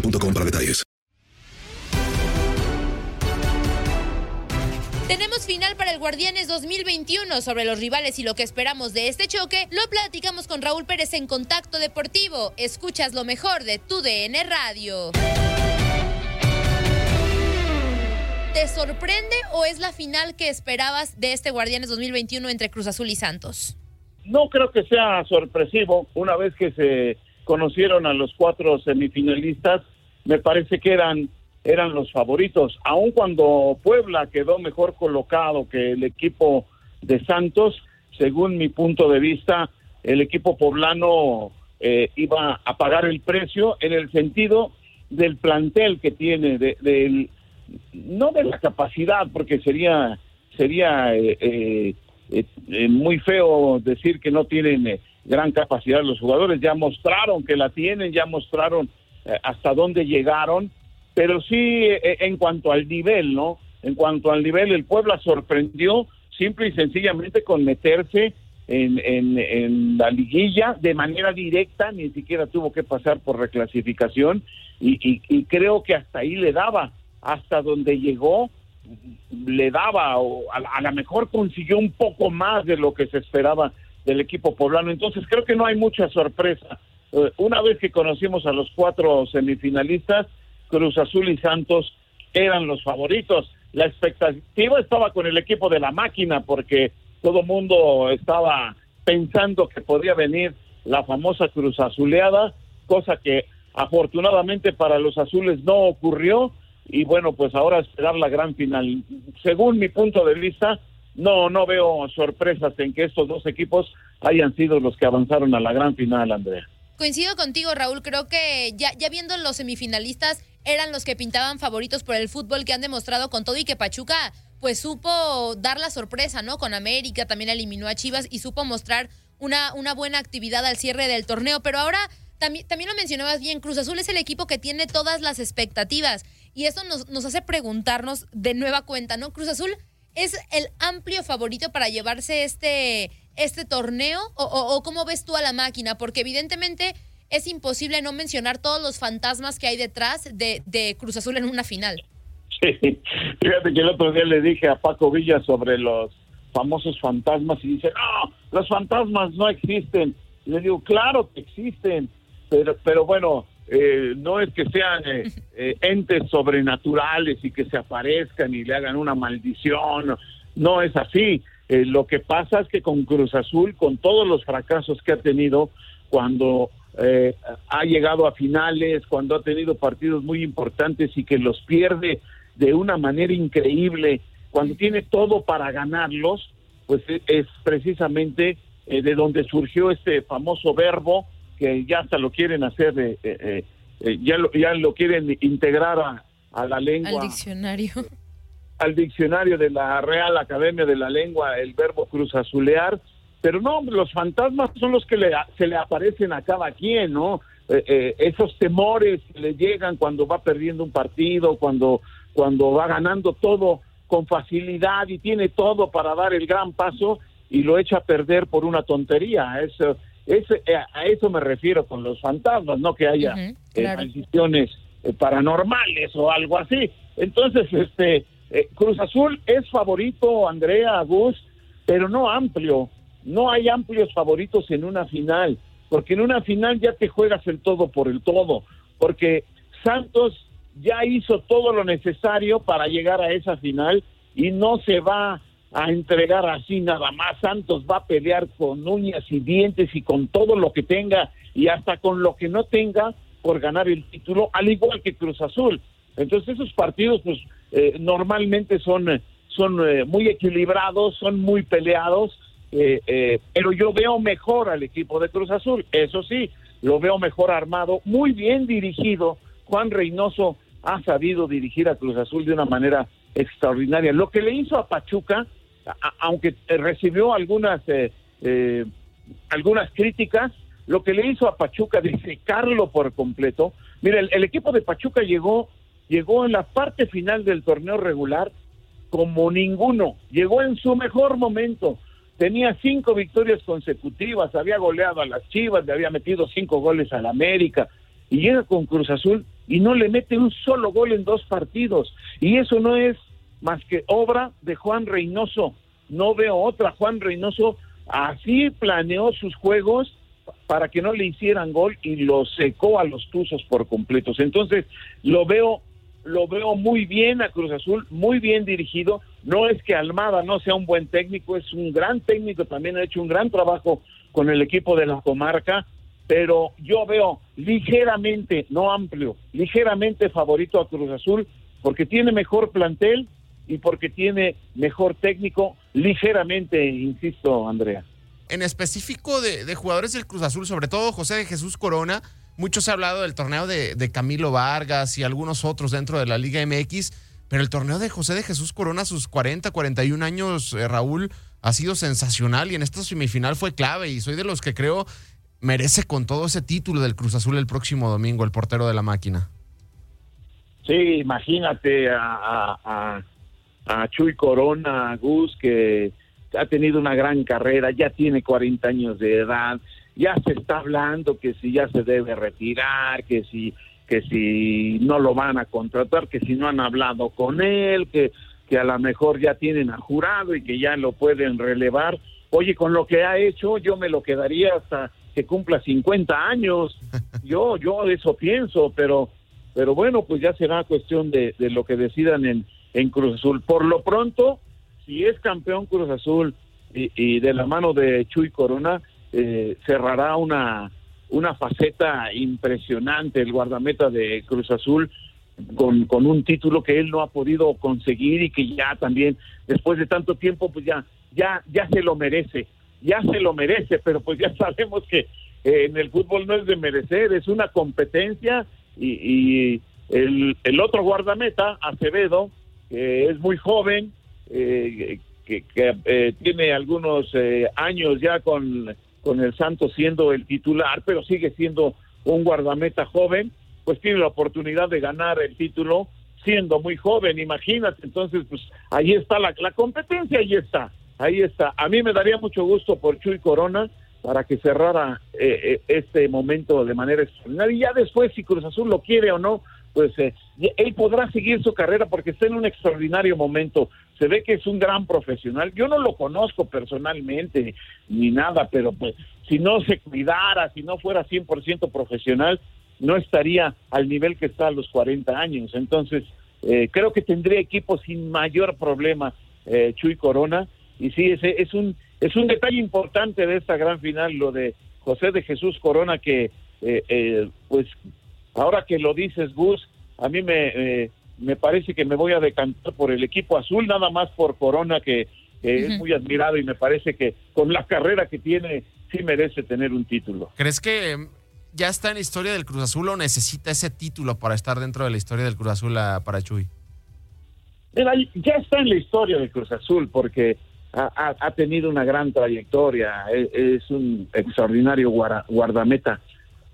boostmobile.com para detalles. Tenemos final para el Guardianes 2021 sobre los rivales y lo que esperamos de este choque. Lo platicamos con Raúl Pérez en Contacto Deportivo. Escuchas lo mejor de tu DN Radio. ¿Te sorprende o es la final que esperabas de este Guardianes 2021 entre Cruz Azul y Santos? No creo que sea sorpresivo. Una vez que se conocieron a los cuatro semifinalistas, me parece que eran eran los favoritos, aun cuando Puebla quedó mejor colocado que el equipo de Santos, según mi punto de vista, el equipo poblano eh, iba a pagar el precio en el sentido del plantel que tiene, de, del no de la capacidad, porque sería sería eh, eh, eh, muy feo decir que no tienen eh, gran capacidad los jugadores, ya mostraron que la tienen, ya mostraron eh, hasta dónde llegaron, pero sí eh, en cuanto al nivel, ¿no? En cuanto al nivel, el Puebla sorprendió simple y sencillamente con meterse en, en, en la liguilla de manera directa, ni siquiera tuvo que pasar por reclasificación. Y, y, y creo que hasta ahí le daba, hasta donde llegó, le daba, o a, a lo mejor consiguió un poco más de lo que se esperaba del equipo poblano. Entonces creo que no hay mucha sorpresa. Eh, una vez que conocimos a los cuatro semifinalistas, Cruz Azul y Santos eran los favoritos. La expectativa estaba con el equipo de la máquina porque todo mundo estaba pensando que podía venir la famosa Cruz Azuleada, cosa que afortunadamente para los azules no ocurrió y bueno, pues ahora esperar la gran final. Según mi punto de vista, no no veo sorpresas en que estos dos equipos hayan sido los que avanzaron a la gran final, Andrea. Coincido contigo, Raúl. Creo que ya, ya viendo los semifinalistas, eran los que pintaban favoritos por el fútbol que han demostrado con todo y que Pachuca, pues supo dar la sorpresa, ¿no? Con América también eliminó a Chivas y supo mostrar una, buena actividad al cierre del torneo. Pero ahora también, también lo mencionabas bien, Cruz Azul es el equipo que tiene todas las expectativas. Y eso nos hace preguntarnos de nueva cuenta, ¿no? Cruz Azul es el amplio favorito para llevarse este, este torneo o, cómo ves tú a la máquina? Porque evidentemente es imposible no mencionar todos los fantasmas que hay detrás de, de Cruz Azul en una final. Sí, fíjate que el otro día le dije a Paco Villa sobre los famosos fantasmas y dice, no, los fantasmas no existen. Y le digo, claro que existen, pero, pero bueno, eh, no es que sean eh, eh, entes sobrenaturales y que se aparezcan y le hagan una maldición, no es así. lo que pasa es que con Cruz Azul, con todos los fracasos que ha tenido, cuando eh, ha llegado a finales, cuando ha tenido partidos muy importantes y que los pierde de una manera increíble, cuando tiene todo para ganarlos, pues es precisamente eh, de donde surgió este famoso verbo que ya hasta lo quieren hacer, eh, ya, lo, ya lo quieren integrar a, a la lengua. Al diccionario. Al diccionario de la Real Academia de la Lengua, el verbo cruzazulear, pero no, los fantasmas son los que le, se le aparecen a cada quien, ¿no? Eh, eh, esos temores que le llegan cuando va perdiendo un partido, cuando, cuando va ganando todo con facilidad y tiene todo para dar el gran paso y lo echa a perder por una tontería. Eso, eh, a eso me refiero con los fantasmas, no que haya uh paranormales o algo así. Entonces, este Cruz Azul es favorito, Andrea, Gus, pero no amplio no hay amplios favoritos en una final, porque en una final ya te juegas el todo por el todo, porque Santos ya hizo todo lo necesario para llegar a esa final y no se va a entregar así nada más. Santos va a pelear con uñas y dientes y con todo lo que tenga y hasta con lo que no tenga por ganar el título, al igual que Cruz Azul. Entonces esos partidos pues eh, normalmente son, son eh, muy equilibrados, son muy peleados eh, eh, pero yo veo mejor al equipo de Cruz Azul, eso sí, lo veo mejor armado, muy bien dirigido. Juan Reynoso ha sabido dirigir a Cruz Azul de una manera extraordinaria. Lo que le hizo a Pachuca, aunque recibió algunas eh, algunas críticas, lo que le hizo a Pachuca de secarlo por completo. Mira, el, el, equipo de Pachuca llegó llegó en la parte final del torneo regular como ninguno, llegó en su mejor momento tenía cinco victorias consecutivas, había goleado a las Chivas, le había metido cinco goles al América, y llega con Cruz Azul y no le mete un solo gol en dos partidos. Y eso no es más que obra de Juan Reynoso. No veo otra. Juan Reynoso así planeó sus juegos para que no le hicieran gol y lo secó a los Tuzos por completos. Entonces, lo veo lo veo muy bien a Cruz Azul, muy bien dirigido. No es que Almada no sea un buen técnico, es un gran técnico, también ha hecho un gran trabajo con el equipo de la comarca, pero yo veo ligeramente, no amplio, ligeramente favorito a Cruz Azul porque tiene mejor plantel y porque tiene mejor técnico, ligeramente, insisto, Andrea. En específico de, de jugadores del Cruz Azul, sobre todo José de Jesús Corona, mucho se ha hablado del torneo de, Camilo Vargas y algunos otros dentro de la Liga MX, pero el torneo de José de Jesús Corona, sus 40, 41 años, eh, Raúl, ha sido sensacional y en esta semifinal fue clave y soy de los que creo merece con todo ese título del Cruz Azul el próximo domingo, el portero de la máquina. Sí, imagínate a, a, a Chuy Corona, Gus, que ha tenido una gran carrera, ya tiene 40 años de edad, ya se está hablando que si ya se debe retirar, que si que si no lo van a contratar, que si no han hablado con él, que, que a lo mejor ya tienen a jurado y que ya lo pueden relevar. Oye, con lo que ha hecho, yo me lo quedaría hasta que cumpla 50 años. Yo, yo eso pienso, pero, pero bueno, pues ya será cuestión de, de lo que decidan en, en Cruz Azul. Por lo pronto, si es campeón Cruz Azul y, de la mano de Chuy Corona, eh, cerrará una, una faceta impresionante el guardameta de Cruz Azul con, con un título que él no ha podido conseguir y que ya también después de tanto tiempo pues ya ya ya se lo merece ya se lo merece pero pues ya sabemos que eh, en el fútbol no es de merecer es una competencia y, y el, el otro guardameta Acevedo que es muy joven eh, que, que eh, tiene algunos eh, años ya con con el Santos siendo el titular, pero sigue siendo un guardameta joven, pues tiene la oportunidad de ganar el título siendo muy joven, imagínate, entonces pues ahí está la, la competencia, ahí está, ahí está. A mí me daría mucho gusto por Chuy Corona para que cerrara eh, eh, este momento de manera extraordinaria y ya después si Cruz Azul lo quiere o no, pues eh, él podrá seguir su carrera porque está en un extraordinario momento se ve que es un gran profesional. Yo no lo conozco personalmente ni nada, pero pues si no se cuidara, si no fuera 100% profesional, no estaría al nivel que está a los 40 años. Entonces, eh, creo que tendría equipo sin mayor problema eh, Chuy Corona. Y sí, ese es un, es un detalle importante de esta gran final, lo de José de Jesús Corona, que eh, eh, pues ahora que lo dices, Gus, a mí me, eh, me parece que me voy a decantar por el equipo azul, nada más por Corona, que, es muy admirado y me parece que con la carrera que tiene, sí merece tener un título. ¿Crees que mm, ya está en la historia del Cruz Azul o necesita ese título para estar dentro de la historia del Cruz Azul a- para Chuy? Mira, ya está en la historia del Cruz Azul porque ha, tenido una gran trayectoria, es, es un extraordinario guardameta,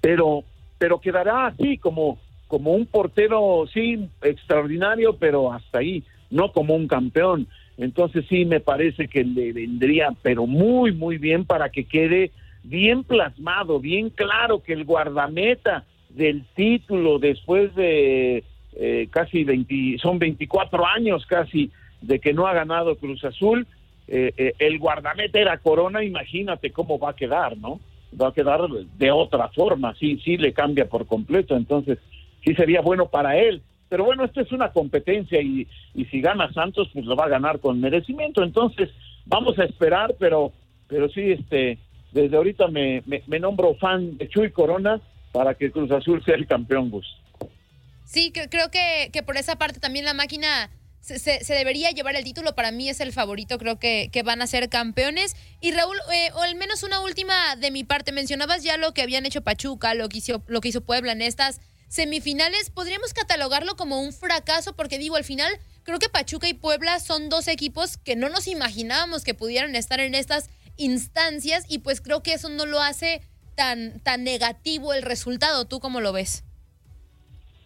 pero, pero quedará así como, como un portero, sí, extraordinario, pero hasta ahí, no como un campeón. Entonces sí me parece que le vendría, pero muy, muy bien para que quede bien plasmado, bien claro que el guardameta del título después de eh, casi 20, son 24 años casi de que no ha ganado Cruz Azul, eh, eh, el guardameta era Corona, imagínate cómo va a quedar, ¿no? Va a quedar de otra forma, sí, sí le cambia por completo, entonces sí sería bueno para él. Pero bueno, esto es una competencia y, y si gana Santos, pues lo va a ganar con merecimiento. Entonces, vamos a esperar, pero, pero sí, este, desde ahorita me, me, me nombro fan de Chuy Corona para que Cruz Azul sea el campeón, Gus. Sí, cre- creo que, que por esa parte también la máquina se, debería llevar el título. Para mí es el favorito, creo que, que van a ser campeones. Y Raúl, eh, o al menos una última de mi parte, mencionabas ya lo que habían hecho Pachuca, lo que hizo, lo que hizo Puebla en estas semifinales. ¿Podríamos catalogarlo como un fracaso? Porque digo, al final creo que Pachuca y Puebla son dos equipos que no nos imaginábamos que pudieran estar en estas instancias y pues creo que eso no lo hace tan, tan negativo el resultado. ¿Tú cómo lo ves?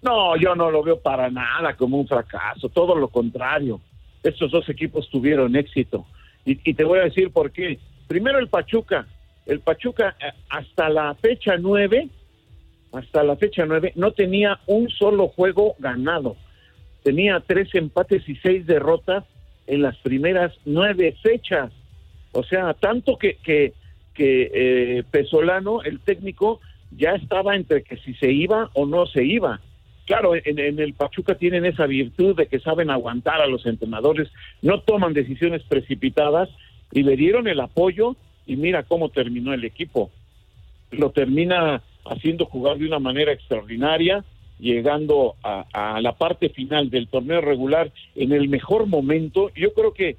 No, yo no lo veo para nada como un fracaso, todo lo contrario. Estos dos equipos tuvieron éxito. Y, te voy a decir por qué. Primero el Pachuca. El Pachuca eh, hasta la fecha nueve, hasta la fecha nueve, no tenía un solo juego ganado. Tenía tres empates y seis derrotas en las primeras nueve fechas. O sea, tanto que, que, que eh, Pesolano, el técnico, ya estaba entre que si se iba o no se iba. Claro, en, el Pachuca tienen esa virtud de que saben aguantar a los entrenadores, no toman decisiones precipitadas y le dieron el apoyo y mira cómo terminó el equipo. Lo termina haciendo jugar de una manera extraordinaria, llegando a, a la parte final del torneo regular en el mejor momento. Yo creo que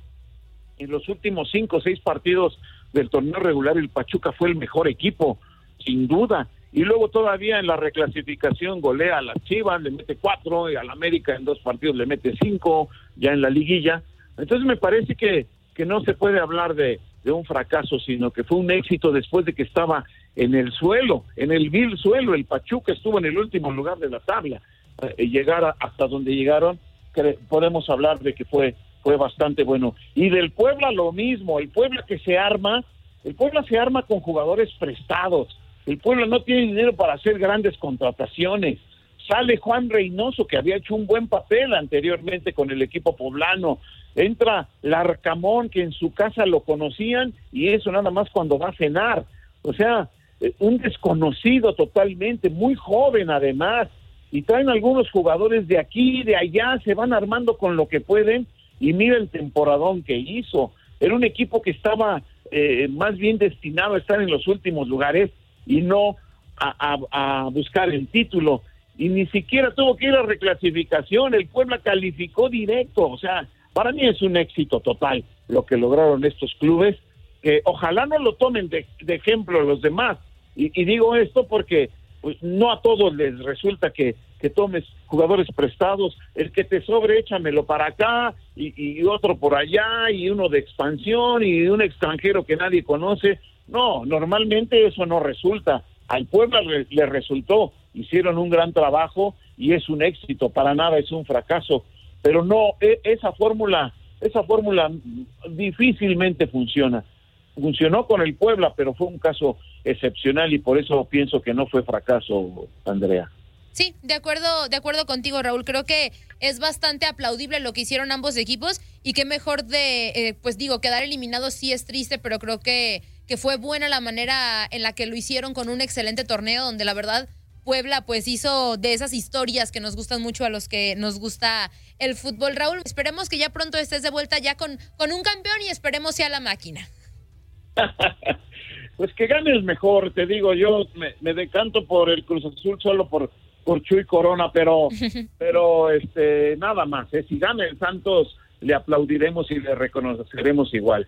en los últimos cinco o seis partidos del torneo regular el Pachuca fue el mejor equipo, sin duda. Y luego todavía en la reclasificación golea a las Chivas, le mete cuatro, y al América en dos partidos le mete cinco, ya en la liguilla. Entonces me parece que, que no se puede hablar de, de un fracaso, sino que fue un éxito después de que estaba en el suelo, en el vil suelo. El Pachuca estuvo en el último lugar de la tabla. Eh, llegar hasta donde llegaron, cre- podemos hablar de que fue, fue bastante bueno. Y del Puebla lo mismo, el Puebla que se arma, el Puebla se arma con jugadores prestados. El Puebla no tiene dinero para hacer grandes contrataciones. Sale Juan Reynoso, que había hecho un buen papel anteriormente con el equipo poblano. Entra Larcamón, que en su casa lo conocían, y eso nada más cuando va a cenar. O sea, eh, un desconocido totalmente, muy joven además. Y traen algunos jugadores de aquí, de allá, se van armando con lo que pueden. Y mira el temporadón que hizo. Era un equipo que estaba eh, más bien destinado a estar en los últimos lugares y no a, buscar el título. Y ni siquiera tuvo que ir a reclasificación. El Puebla calificó directo. O sea, para mí es un éxito total lo que lograron estos clubes. Que ojalá no lo tomen de, de ejemplo los demás. Y, digo esto porque pues, no a todos les resulta que, que tomes jugadores prestados. El que te sobre, échamelo para acá y otro por allá y uno de expansión y un extranjero que nadie conoce. No, normalmente eso no resulta. Al Puebla le, le resultó, hicieron un gran trabajo y es un éxito, para nada es un fracaso. Pero no, e- esa fórmula, esa fórmula difícilmente funciona. Funcionó con el Puebla, pero fue un caso excepcional y por eso pienso que no fue fracaso, Andrea. Sí, de acuerdo, de acuerdo contigo, Raúl. Creo que es bastante aplaudible lo que hicieron ambos equipos y qué mejor de, eh, pues digo, quedar eliminados sí es triste, pero creo que, que fue buena la manera en la que lo hicieron con un excelente torneo donde la verdad Puebla pues hizo de esas historias que nos gustan mucho a los que nos gusta el fútbol. Raúl, esperemos que ya pronto estés de vuelta ya con, con un campeón y esperemos sea la máquina. pues que gane el mejor, te digo, yo me, me decanto por el Cruz Azul solo por por Chuy Corona, pero pero este nada más, ¿eh? si gana el Santos le aplaudiremos y le reconoceremos igual.